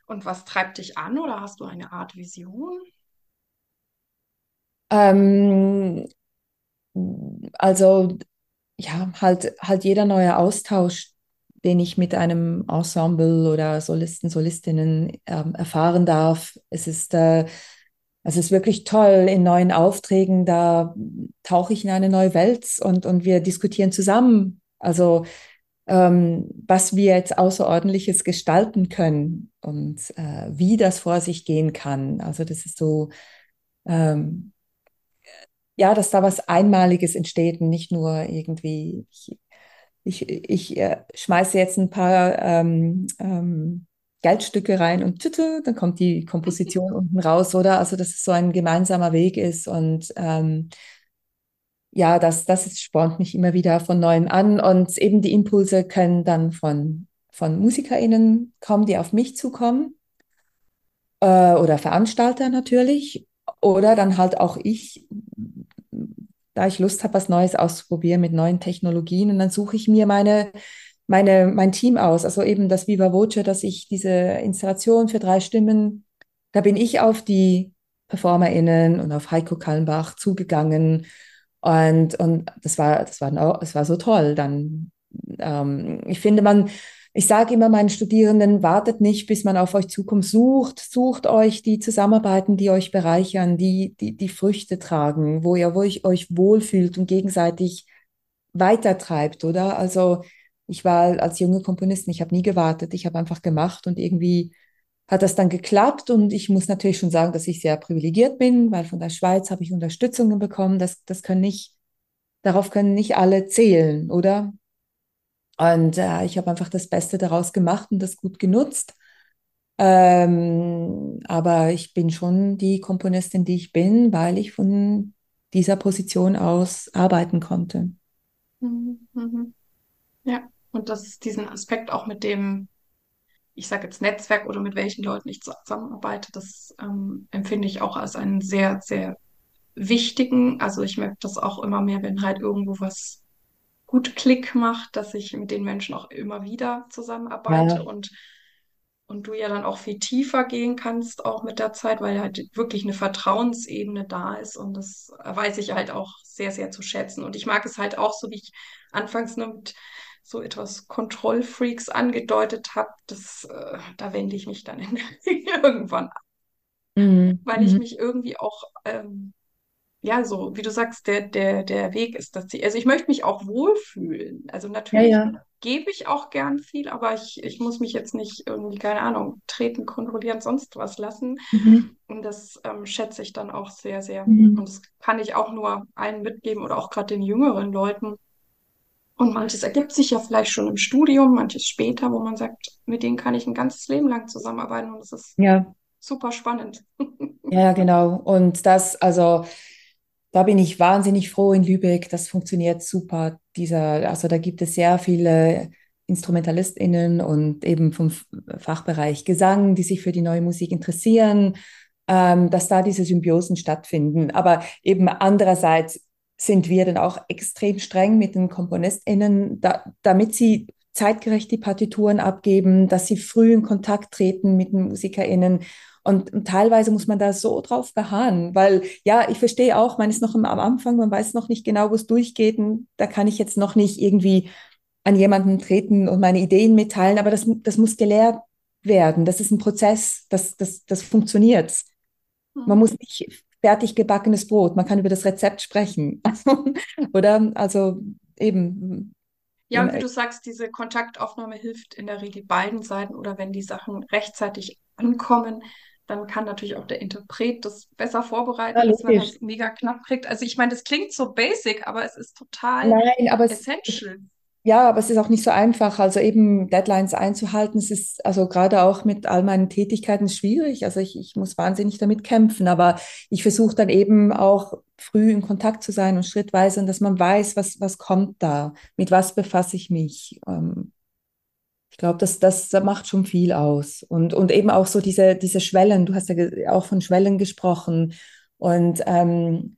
und was treibt dich an oder hast du eine Art Vision? Ähm, also ja, halt, halt jeder neue Austausch, den ich mit einem Ensemble oder Solisten, Solistinnen ähm, erfahren darf. Es ist, äh, es ist wirklich toll in neuen Aufträgen, da tauche ich in eine neue Welt und, und wir diskutieren zusammen. Also ähm, was wir jetzt Außerordentliches gestalten können und äh, wie das vor sich gehen kann. Also das ist so, ähm, ja, dass da was Einmaliges entsteht und nicht nur irgendwie, ich, ich, ich äh, schmeiße jetzt ein paar ähm, ähm, Geldstücke rein und tüte, dann kommt die Komposition unten raus, oder? Also, dass es so ein gemeinsamer Weg ist und ähm, ja, das, das spornt mich immer wieder von neuem an und eben die Impulse können dann von, von MusikerInnen kommen, die auf mich zukommen äh, oder Veranstalter natürlich oder dann halt auch ich, da ich Lust habe, was Neues auszuprobieren mit neuen Technologien und dann suche ich mir meine, meine, mein Team aus, also eben das Viva Voce, dass ich diese Installation für drei Stimmen, da bin ich auf die PerformerInnen und auf Heiko Kallenbach zugegangen und, und das war, das war, das war so toll. Dann, ähm, ich finde, man, ich sage immer meinen Studierenden, wartet nicht, bis man auf euch zukommt. Sucht, sucht euch die Zusammenarbeiten, die euch bereichern, die, die, die Früchte tragen, wo ihr, wo ich euch wohlfühlt und gegenseitig weitertreibt, oder? Also, ich war als junge Komponistin, ich habe nie gewartet, ich habe einfach gemacht und irgendwie hat das dann geklappt und ich muss natürlich schon sagen, dass ich sehr privilegiert bin, weil von der Schweiz habe ich Unterstützungen bekommen. Das, das können nicht, darauf können nicht alle zählen, oder? Und äh, ich habe einfach das Beste daraus gemacht und das gut genutzt. Ähm, aber ich bin schon die Komponistin, die ich bin, weil ich von dieser Position aus arbeiten konnte. Mhm. mhm. Ja, und das ist diesen Aspekt auch mit dem ich sage jetzt Netzwerk oder mit welchen Leuten ich zusammenarbeite, das ähm, empfinde ich auch als einen sehr, sehr wichtigen. Also ich merke das auch immer mehr, wenn halt irgendwo was gut Klick macht, dass ich mit den Menschen auch immer wieder zusammenarbeite ja. und und du ja dann auch viel tiefer gehen kannst, auch mit der Zeit, weil halt wirklich eine Vertrauensebene da ist. Und das weiß ich halt auch sehr, sehr zu schätzen. Und ich mag es halt auch, so wie ich anfangs nur mit so etwas Kontrollfreaks angedeutet habe, das, äh, da wende ich mich dann irgendwann ab. Mhm. Weil ich mhm. mich irgendwie auch, ähm, ja, so, wie du sagst, der, der, der Weg ist das Ziel. Also ich möchte mich auch wohlfühlen. Also natürlich ja, ja. gebe ich auch gern viel, aber ich, ich muss mich jetzt nicht irgendwie, keine Ahnung, treten, kontrollieren, sonst was lassen. Mhm. Und das ähm, schätze ich dann auch sehr, sehr. Mhm. Und das kann ich auch nur allen mitgeben oder auch gerade den jüngeren Leuten und manches ergibt sich ja vielleicht schon im Studium, manches später, wo man sagt, mit denen kann ich ein ganzes Leben lang zusammenarbeiten und das ist ja. super spannend. Ja, genau. Und das, also da bin ich wahnsinnig froh in Lübeck. Das funktioniert super. Dieser, also da gibt es sehr viele InstrumentalistInnen und eben vom Fachbereich Gesang, die sich für die neue Musik interessieren, ähm, dass da diese Symbiosen stattfinden. Aber eben andererseits sind wir dann auch extrem streng mit den KomponistInnen, da, damit sie zeitgerecht die Partituren abgeben, dass sie früh in Kontakt treten mit den MusikerInnen. Und, und, teilweise muss man da so drauf beharren, weil ja, ich verstehe auch, man ist noch am, Anfang, man weiß noch nicht genau, wo es durchgeht. Und da kann ich jetzt noch nicht irgendwie an jemanden treten und meine Ideen mitteilen, aber das, das muss gelehrt werden. Das ist ein Prozess, das, das, das funktioniert. Man hm. muss nicht fertig gebackenes Brot. Man kann über das Rezept sprechen. Oder? Also eben. Ja, und wie du sagst, diese Kontaktaufnahme hilft in der Regel beiden Seiten oder wenn die Sachen rechtzeitig ankommen, dann kann natürlich auch der Interpret das besser vorbereiten, ja, dass man das mega knapp kriegt. Also ich meine, das klingt so basic, aber es ist total Nein, aber essential. Es, ja, aber es ist auch nicht so einfach. Also eben Deadlines einzuhalten, es ist also gerade auch mit all meinen Tätigkeiten schwierig. Also ich, ich muss wahnsinnig damit kämpfen, aber ich versuche dann eben auch früh in Kontakt zu sein und schrittweise dass man weiß, was, was kommt da, mit was befasse ich mich. Ähm, ich glaube, das, das macht schon viel aus. Und, und eben auch so diese, diese Schwellen, du hast ja auch von Schwellen gesprochen. Und ähm,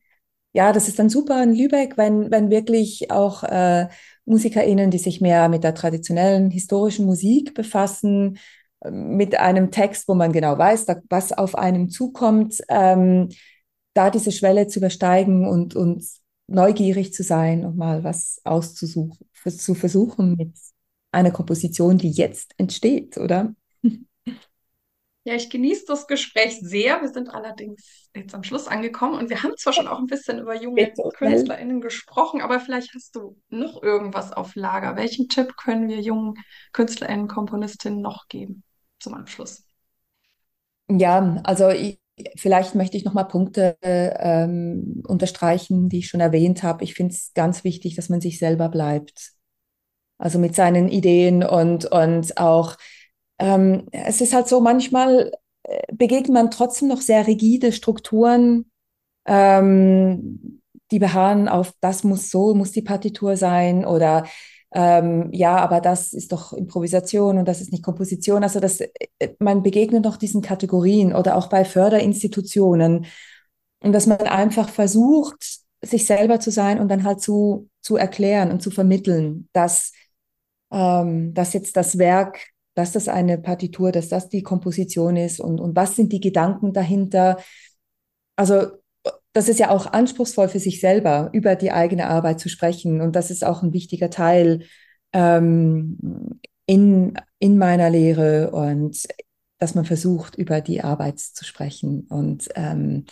ja, das ist dann super in Lübeck, wenn, wenn wirklich auch äh, MusikerInnen, die sich mehr mit der traditionellen historischen Musik befassen, mit einem Text, wo man genau weiß, was auf einem zukommt, ähm, da diese Schwelle zu übersteigen und, und neugierig zu sein und mal was auszusuchen, zu versuchen mit einer Komposition, die jetzt entsteht, oder? Ja, ich genieße das Gespräch sehr. Wir sind allerdings jetzt am Schluss angekommen und wir haben zwar schon auch ein bisschen über junge KünstlerInnen gesprochen, aber vielleicht hast du noch irgendwas auf Lager. Welchen Tipp können wir jungen KünstlerInnen, Komponistinnen noch geben zum Abschluss? Ja, also ich, vielleicht möchte ich noch mal Punkte ähm, unterstreichen, die ich schon erwähnt habe. Ich finde es ganz wichtig, dass man sich selber bleibt. Also mit seinen Ideen und, und auch ähm, es ist halt so, manchmal äh, begegnet man trotzdem noch sehr rigide Strukturen, ähm, die beharren auf, das muss so, muss die Partitur sein oder ähm, ja, aber das ist doch Improvisation und das ist nicht Komposition. Also das, äh, man begegnet noch diesen Kategorien oder auch bei Förderinstitutionen und dass man einfach versucht, sich selber zu sein und dann halt zu, zu erklären und zu vermitteln, dass, ähm, dass jetzt das Werk dass das eine Partitur, dass das die Komposition ist und, und was sind die Gedanken dahinter. Also das ist ja auch anspruchsvoll für sich selber, über die eigene Arbeit zu sprechen. Und das ist auch ein wichtiger Teil ähm, in, in meiner Lehre und dass man versucht, über die Arbeit zu sprechen. Und ähm,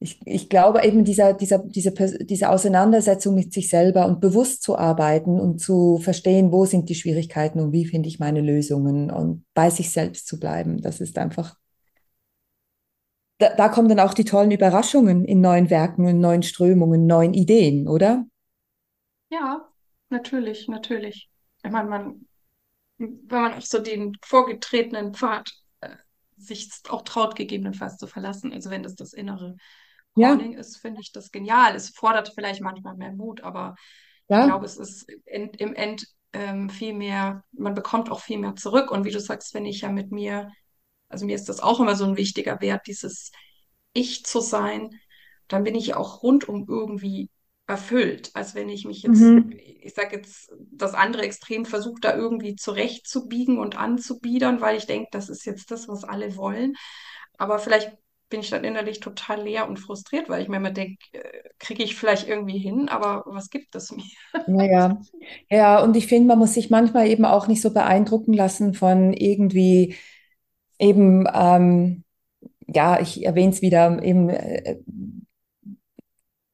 ich, ich glaube eben dieser, dieser, diese, diese Auseinandersetzung mit sich selber und bewusst zu arbeiten und zu verstehen, wo sind die Schwierigkeiten und wie finde ich meine Lösungen und bei sich selbst zu bleiben, das ist einfach, da, da kommen dann auch die tollen Überraschungen in neuen Werken, in neuen Strömungen, neuen Ideen, oder? Ja, natürlich, natürlich. Ich meine, man, wenn man auch so den vorgetretenen Pfad äh, sich auch traut, gegebenenfalls zu verlassen, also wenn das das innere Calling ja. ist, finde ich das genial. Es fordert vielleicht manchmal mehr Mut, aber ja. ich glaube, es ist in, im End ähm, viel mehr, man bekommt auch viel mehr zurück. Und wie du sagst, wenn ich ja mit mir, also mir ist das auch immer so ein wichtiger Wert, dieses Ich zu sein, dann bin ich auch rundum irgendwie erfüllt, als wenn ich mich jetzt, mhm. ich sage jetzt, das andere Extrem versuche, da irgendwie zurechtzubiegen und anzubiedern, weil ich denke, das ist jetzt das, was alle wollen. Aber vielleicht bin ich dann innerlich total leer und frustriert, weil ich mir immer denke, äh, kriege ich vielleicht irgendwie hin, aber was gibt es mir? Naja, ja, und ich finde, man muss sich manchmal eben auch nicht so beeindrucken lassen von irgendwie eben, ähm, ja, ich erwähne es wieder, eben, äh,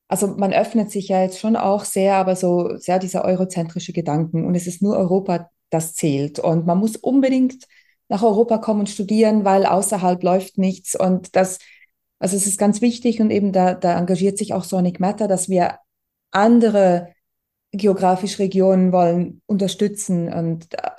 also man öffnet sich ja jetzt schon auch sehr, aber so sehr dieser eurozentrische Gedanken und es ist nur Europa, das zählt und man muss unbedingt nach Europa kommen und studieren, weil außerhalb läuft nichts. Und das, also es ist ganz wichtig und eben da, da engagiert sich auch Sonic Matter, dass wir andere geografische Regionen wollen unterstützen und äh,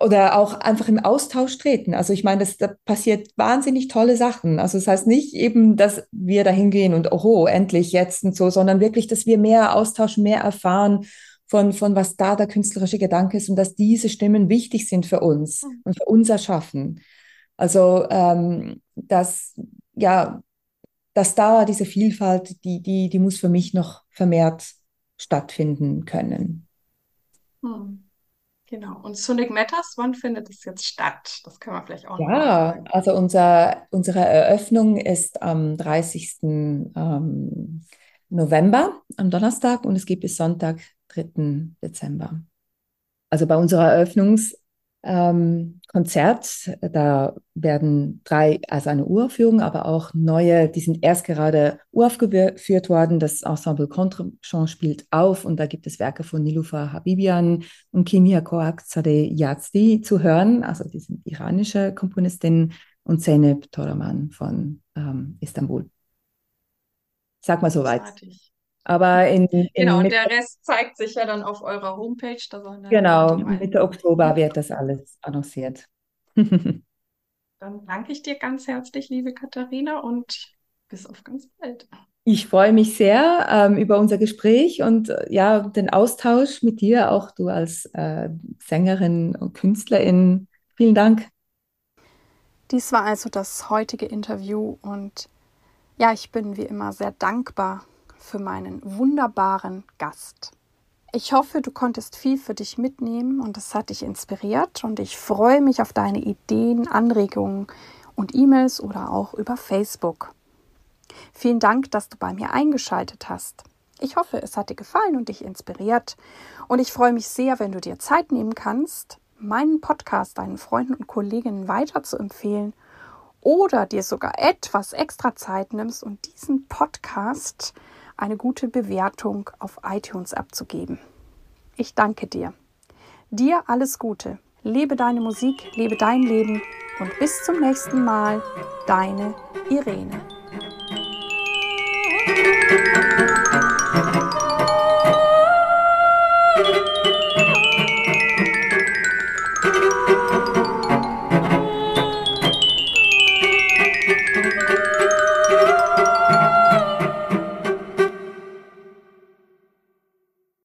oder auch einfach im Austausch treten. Also ich meine, das, da passiert wahnsinnig tolle Sachen. Also das heißt nicht eben, dass wir da hingehen und oho, endlich jetzt und so, sondern wirklich, dass wir mehr Austausch, mehr erfahren von, von was da der künstlerische Gedanke ist und dass diese Stimmen wichtig sind für uns mhm. und für unser Schaffen. Also ähm, dass, ja, dass da diese Vielfalt, die, die, die muss für mich noch vermehrt stattfinden können. Hm. Genau. Und Sonic Matters, wann findet es jetzt statt? Das können wir vielleicht auch noch Ja, also unser, unsere Eröffnung ist am 30. Ähm, November, am Donnerstag, und es gibt bis Sonntag, 3. Dezember. Also bei unserer Eröffnungskonzert, ähm, da werden drei, also eine Uraufführung, aber auch neue, die sind erst gerade uraufgeführt worden. Das Ensemble Contrechant spielt auf und da gibt es Werke von Nilufa Habibian und Kimia Koakzadeh Yazdi zu hören. Also die sind iranische Komponistinnen und Zeynep Toraman von ähm, Istanbul. Sag mal soweit. Aber in, in genau, und der Rest zeigt sich ja dann auf eurer Homepage. genau, Mitte Oktober wird das alles annonciert. dann danke ich dir ganz herzlich, liebe Katharina, und bis auf ganz bald. Ich freue mich sehr ähm, über unser Gespräch und äh, ja, den Austausch mit dir, auch du als äh, Sängerin und Künstlerin. Vielen Dank. Dies war also das heutige Interview und ja, ich bin wie immer sehr dankbar für meinen wunderbaren Gast. Ich hoffe, du konntest viel für dich mitnehmen und es hat dich inspiriert und ich freue mich auf deine Ideen, Anregungen und E-Mails oder auch über Facebook. Vielen Dank, dass du bei mir eingeschaltet hast. Ich hoffe, es hat dir gefallen und dich inspiriert. Und ich freue mich sehr, wenn du dir Zeit nehmen kannst, meinen Podcast deinen Freunden und Kolleginnen weiter zu empfehlen oder dir sogar etwas extra Zeit nimmst und diesen Podcast eine gute Bewertung auf iTunes abzugeben. Ich danke dir. Dir alles Gute. Lebe deine Musik, lebe dein Leben und bis zum nächsten Mal, deine Irene.